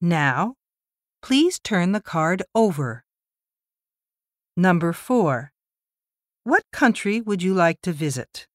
Now, please turn the card over. Number 4. What country would you like to visit?